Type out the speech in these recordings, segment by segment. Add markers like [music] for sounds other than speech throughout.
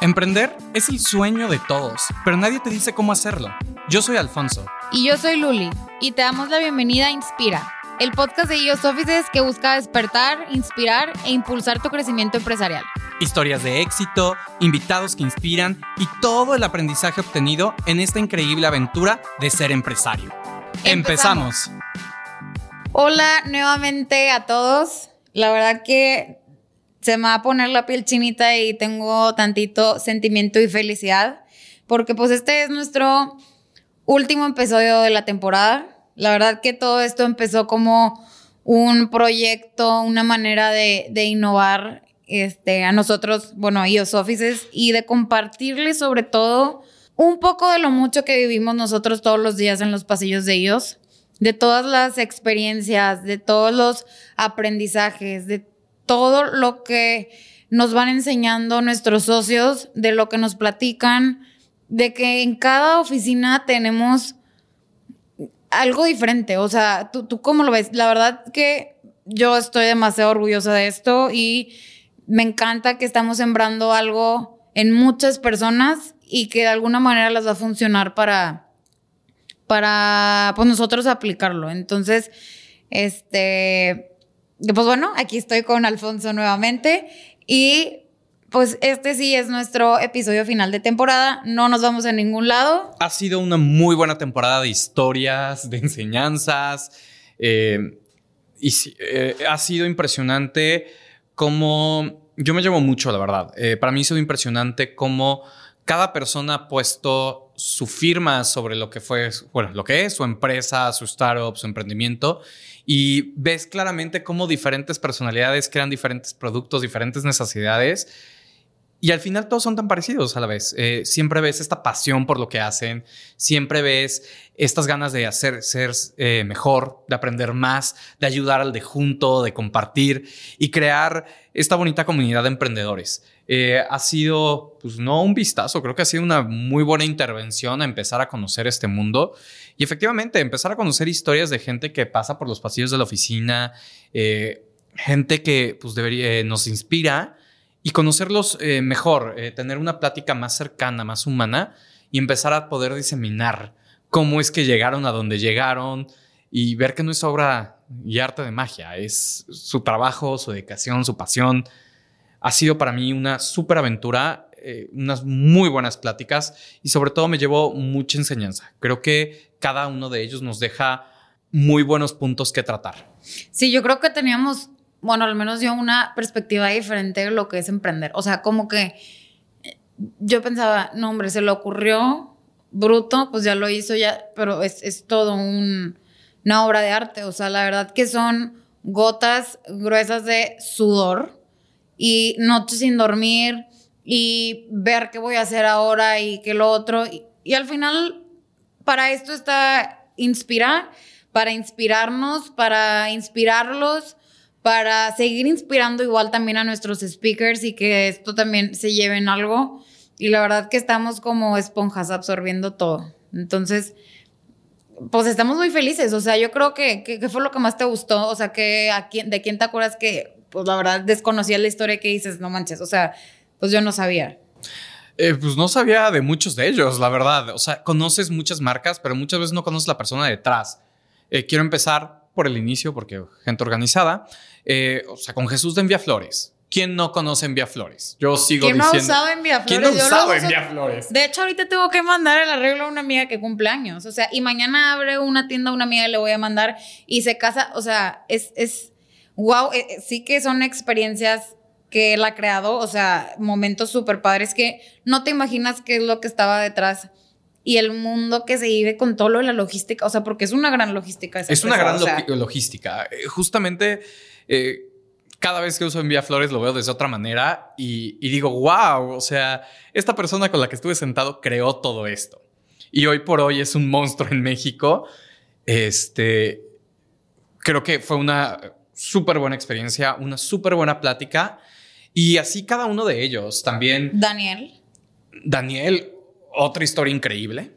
Emprender es el sueño de todos, pero nadie te dice cómo hacerlo. Yo soy Alfonso. Y yo soy Luli, y te damos la bienvenida a Inspira, el podcast de IOS Offices que busca despertar, inspirar e impulsar tu crecimiento empresarial. Historias de éxito, invitados que inspiran y todo el aprendizaje obtenido en esta increíble aventura de ser empresario. Empezamos. Hola nuevamente a todos. La verdad que se me va a poner la piel chinita y tengo tantito sentimiento y felicidad, porque pues este es nuestro último episodio de la temporada. La verdad que todo esto empezó como un proyecto, una manera de, innovar este, a nosotros, bueno, a IOS Offices, y de compartirles sobre todo un poco de lo mucho que vivimos nosotros todos los días en los pasillos de IOS, de todas las experiencias, de todos los aprendizajes, de todo lo que nos van enseñando nuestros socios, de lo que nos platican, de que en cada oficina tenemos algo diferente. O sea, ¿tú, tú cómo lo ves? La verdad que yo estoy demasiado orgullosa de esto y me encanta que estamos sembrando algo en muchas personas y que de alguna manera las va a funcionar para, para pues nosotros aplicarlo. Entonces, este, pues bueno, aquí estoy con Alfonso nuevamente y pues este sí es nuestro episodio final de temporada. No nos vamos a ningún lado. Ha sido una muy buena temporada de historias, de enseñanzas. Eh, y eh, ha sido impresionante cómo... Yo me llevo mucho, la verdad. Eh, para mí ha sido impresionante cómo cada persona ha puesto su firma sobre lo que fue, bueno, lo que es su empresa, su startup, su emprendimiento y ves claramente cómo diferentes personalidades crean diferentes productos, diferentes necesidades. Y al final todos son tan parecidos a la vez. Eh, siempre ves esta pasión por lo que hacen, siempre ves estas ganas de hacer ser eh, mejor, de aprender más, de ayudar al de junto, de compartir y crear esta bonita comunidad de emprendedores. Eh, ha sido, pues no un vistazo, creo que ha sido una muy buena intervención a empezar a conocer este mundo y efectivamente empezar a conocer historias de gente que pasa por los pasillos de la oficina, gente que pues debería, nos inspira y conocerlos mejor, tener una plática más cercana, más humana y empezar a poder diseminar cómo es que llegaron a donde llegaron y ver que no es obra y arte de magia, es su trabajo, su dedicación, su pasión ha sido para mí una súper aventura, eh, unas muy buenas pláticas y sobre todo me llevó mucha enseñanza. Creo que cada uno de ellos nos deja muy buenos puntos que tratar. Sí, yo creo que teníamos, bueno, al menos yo una perspectiva diferente de lo que es emprender. O sea, como que eh, yo pensaba, no, hombre, se le ocurrió bruto, pues ya lo hizo ya, pero es, es todo un, una obra de arte. O sea, la verdad que son gotas gruesas de sudor y noches sin dormir y ver qué voy a hacer ahora y qué lo otro. Y, al final, para esto está inspirar, para inspirarnos, para inspirarlos, para seguir inspirando igual también a nuestros speakers y que esto también se lleve en algo. Y la verdad que estamos como esponjas absorbiendo todo. Entonces, pues estamos muy felices. O sea, yo creo que, que, fue lo que más te gustó. O sea, que a quién, de quién te acuerdas que pues la verdad desconocía la historia que dices, no manches, o sea, pues yo no sabía. Eh, pues no sabía de muchos de ellos, la verdad. O sea, conoces muchas marcas, pero muchas veces no conoces la persona detrás. Eh, quiero empezar por el inicio, porque gente organizada. Eh, o sea, con Jesús de Envía Flores. ¿Quién no conoce Envía Flores? Yo sigo ¿Quién diciendo. ¿Quién no usaba Envía Flores? ¿Quién no usaba Envía Flores? De hecho, ahorita tengo que mandar el arreglo a una amiga que cumple años. O sea, y mañana abre una tienda a una amiga y le voy a mandar y se casa. O sea, es, es wow, eh, eh, sí que son experiencias que él ha creado, o sea, momentos súper padres que no te imaginas qué es lo que estaba detrás y el mundo que se vive con todo lo de la logística, o sea, porque es una gran logística. es una gran logística. Eh, justamente, cada vez que uso Envía Flores lo veo de otra manera y, y, digo, wow, o sea, esta persona con la que estuve sentado creó todo esto. Y hoy por hoy es un monstruo en México. Este, creo que fue una súper buena experiencia, una súper buena plática. Y así cada uno de ellos también. Daniel. Daniel, otra historia increíble.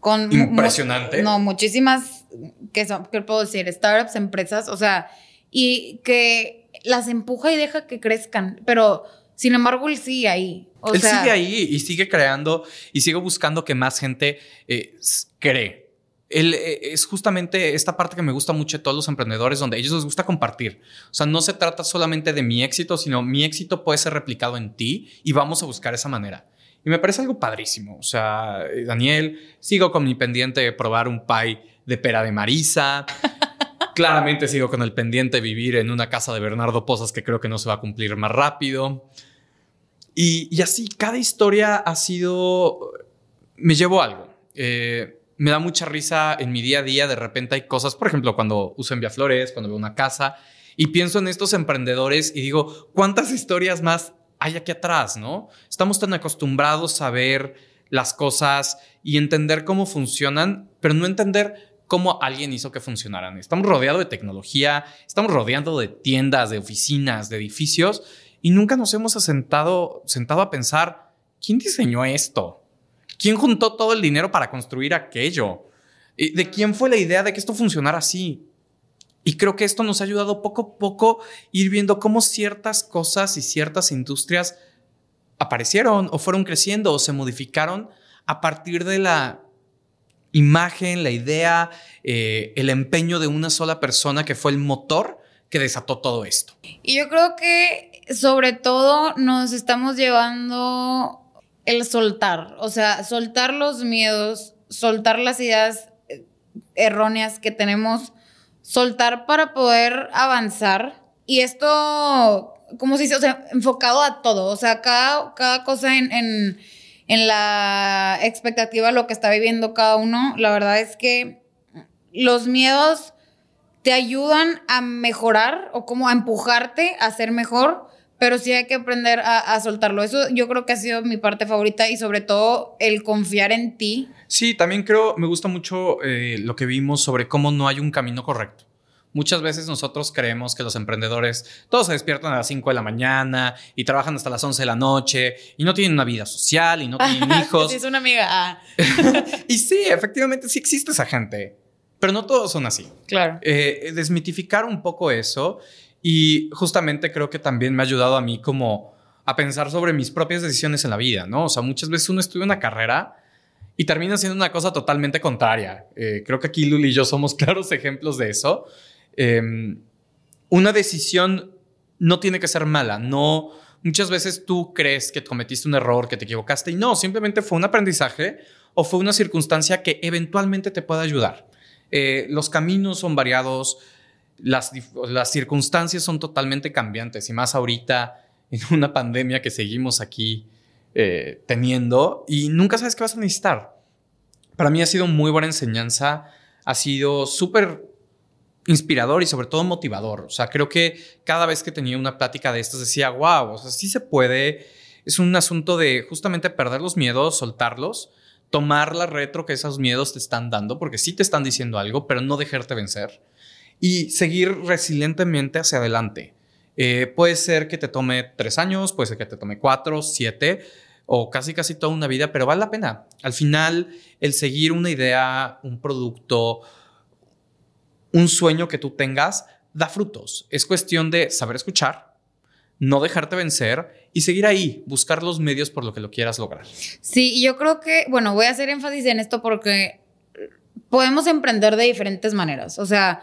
Con Impresionante. no, muchísimas, que son, ¿qué puedo decir? Startups, empresas, o sea, y que las empuja y deja que crezcan, pero Sin embargo, él sigue ahí. él sigue ahí y sigue creando y sigue buscando que más gente eh, cree. Él, eh, es justamente esta parte que me gusta mucho de todos los emprendedores, donde a ellos les gusta compartir. O sea, no se trata solamente de mi éxito, sino mi éxito puede ser replicado en ti y vamos a buscar esa manera. Y me parece algo padrísimo. O sea, eh, Daniel, sigo con mi pendiente de probar un pie de pera de Marisa. [laughs] Claramente sigo con el pendiente de vivir en una casa de Bernardo Pozas que creo que no se va a cumplir más rápido. Y, así, cada historia ha sido... Me llevo algo. Eh, me da mucha risa en mi día a día. De repente hay cosas, por ejemplo, cuando uso Flores, cuando veo una casa y pienso en estos emprendedores y digo, ¿cuántas historias más hay aquí atrás, no? Estamos tan acostumbrados a ver las cosas y entender cómo funcionan, pero no entender cómo alguien hizo que funcionaran. Estamos rodeados de tecnología, estamos rodeados de tiendas, de oficinas, de edificios y nunca nos hemos sentado, sentado a pensar, ¿quién diseñó esto? ¿Quién juntó todo el dinero para construir aquello? ¿De quién fue la idea de que esto funcionara así? Y creo que esto nos ha ayudado poco a poco ir viendo cómo ciertas cosas y ciertas industrias aparecieron o fueron creciendo o se modificaron a partir de la imagen, la idea, eh, el empeño de una sola persona que fue el motor que desató todo esto. Y yo creo que sobre todo nos estamos llevando el soltar, o sea, soltar los miedos, soltar las ideas eh, erróneas que tenemos soltar para poder avanzar. Y esto, como se dice, o sea, enfocado a todo, o sea, cada, cada cosa en, en, en la expectativa, lo que está viviendo cada uno, la verdad es que los miedos te ayudan a mejorar o como a empujarte a ser mejor, pero sí hay que aprender a, soltarlo. Eso yo creo que ha sido mi parte favorita y sobre todo el confiar en ti. Sí, también creo, me gusta mucho eh, lo que vimos sobre cómo no hay un camino correcto. Muchas veces nosotros creemos que los emprendedores todos se despiertan a las 5 de la mañana y trabajan hasta las 11 de la noche y no tienen una vida social y no [laughs] tienen hijos. es una amiga. Ah. [laughs] y sí, efectivamente sí existe esa gente, pero no todos son así. Claro. Eh, desmitificar un poco eso y justamente creo que también me ha ayudado a mí como a pensar sobre mis propias decisiones en la vida, ¿no? O sea, muchas veces uno estudia una carrera y termina siendo una cosa totalmente contraria. Eh, creo que aquí Luli y yo somos [laughs] claros ejemplos de eso. Em, una decisión no tiene que ser mala, no... Muchas veces tú crees que cometiste un error, que te equivocaste y no, simplemente fue un aprendizaje o fue una circunstancia que eventualmente te puede ayudar. Eh, los caminos son variados, las, circunstancias son totalmente cambiantes y más ahorita en [laughs] una pandemia que seguimos aquí eh, teniendo y nunca sabes qué vas a necesitar. Para mí ha sido muy buena enseñanza, ha sido súper inspirador y sobre todo motivador. O sea, creo que cada vez que tenía una plática de estas decía, wow, o sea, sí se puede. Es un asunto de justamente perder los miedos, soltarlos, tomar la retro que esos miedos te están dando, porque sí te están diciendo algo, pero no dejarte vencer y seguir resilientemente hacia adelante. Eh, puede ser que te tome tres años, puede ser que te tome cuatro, siete o casi casi toda una vida, pero vale la pena. Al final, el seguir una idea, un producto, un sueño que tú tengas, da frutos. Es cuestión de saber escuchar, no dejarte vencer y seguir ahí, buscar los medios por lo que lo quieras lograr. Sí, yo creo que, bueno, voy a hacer énfasis en esto porque podemos emprender de diferentes maneras. O sea,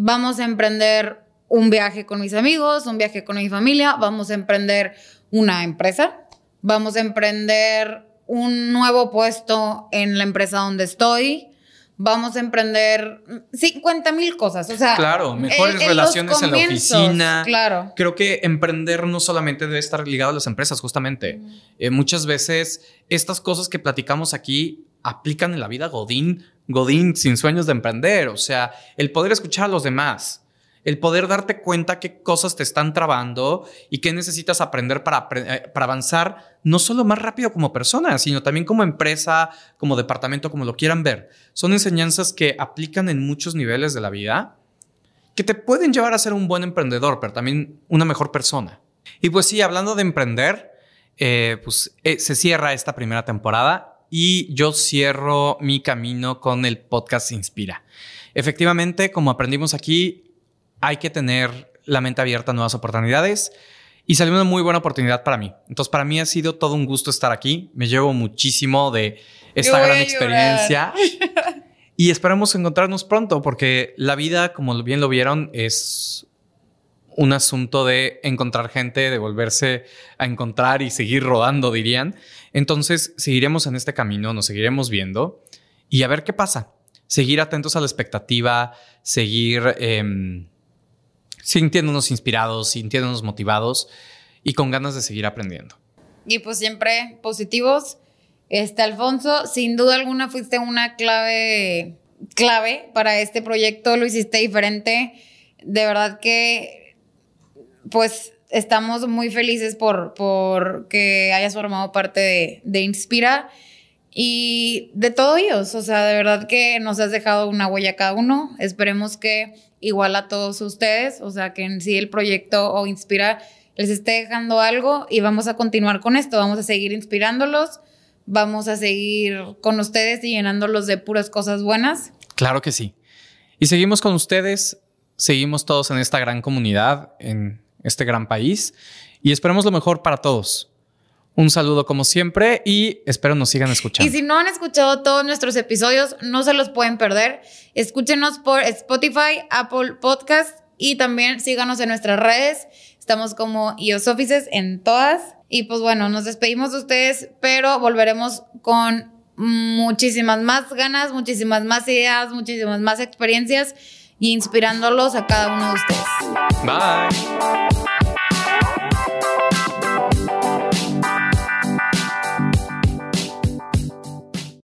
vamos a emprender un viaje con mis amigos, un viaje con mi familia, vamos a emprender una empresa, vamos a emprender un nuevo puesto en la empresa donde estoy, vamos a emprender 50 mil cosas. O sea, claro, mejores relaciones en la oficina. Claro. Creo que emprender no solamente debe estar ligado a las empresas, justamente. Eh, muchas veces estas cosas que platicamos aquí aplican en la vida Godín Godín sin sueños de emprender, o sea, el poder escuchar a los demás, el poder darte cuenta qué cosas te están trabando y qué necesitas aprender para, eh, para avanzar, no solo más rápido como persona, sino también como empresa, como departamento, como lo quieran ver. Son enseñanzas que aplican en muchos niveles de la vida, que te pueden llevar a ser un buen emprendedor, pero también una mejor persona. Y pues sí, hablando de emprender, eh, pues eh, se cierra esta primera temporada y yo cierro mi camino con el podcast Inspira. Efectivamente, como aprendimos aquí, hay que tener la mente abierta a nuevas oportunidades y salió una muy buena oportunidad para mí. Entonces, para mí ha sido todo un gusto estar aquí. Me llevo muchísimo de esta gran experiencia. [laughs] y esperamos encontrarnos pronto porque la vida, como bien lo vieron, es un asunto de encontrar gente, de volverse a encontrar y seguir rodando, dirían. Entonces, seguiremos en este camino, nos seguiremos viendo y a ver qué pasa. Seguir atentos a la expectativa, seguir em, sintiéndonos inspirados, sintiéndonos motivados y con ganas de seguir aprendiendo. Y pues siempre positivos. Este, Alfonso, sin duda alguna fuiste una clave, clave para este proyecto, lo hiciste diferente. De verdad que, pues, estamos muy felices por, por que hayas formado parte de, de Inspira y de todos ellos. O sea, de verdad que nos has dejado una huella cada uno. Esperemos que igual a todos ustedes, o sea, que en sí el proyecto o Inspira les esté dejando algo y vamos a continuar con esto. Vamos a seguir inspirándolos, vamos a seguir con ustedes y llenándolos de puras cosas buenas. Claro que sí. Y seguimos con ustedes, seguimos todos en esta gran comunidad, en este gran país y esperemos lo mejor para todos. Un saludo como siempre y espero nos sigan escuchando. Y si no han escuchado todos nuestros episodios, no se los pueden perder. Escúchenos por Spotify, Apple Podcast y también síganos en nuestras redes. Estamos como iOS Offices en todas. Y pues bueno, nos despedimos de ustedes, pero volveremos con muchísimas más ganas, muchísimas más ideas, muchísimas más experiencias y inspirándolos a cada uno de ustedes. Bye.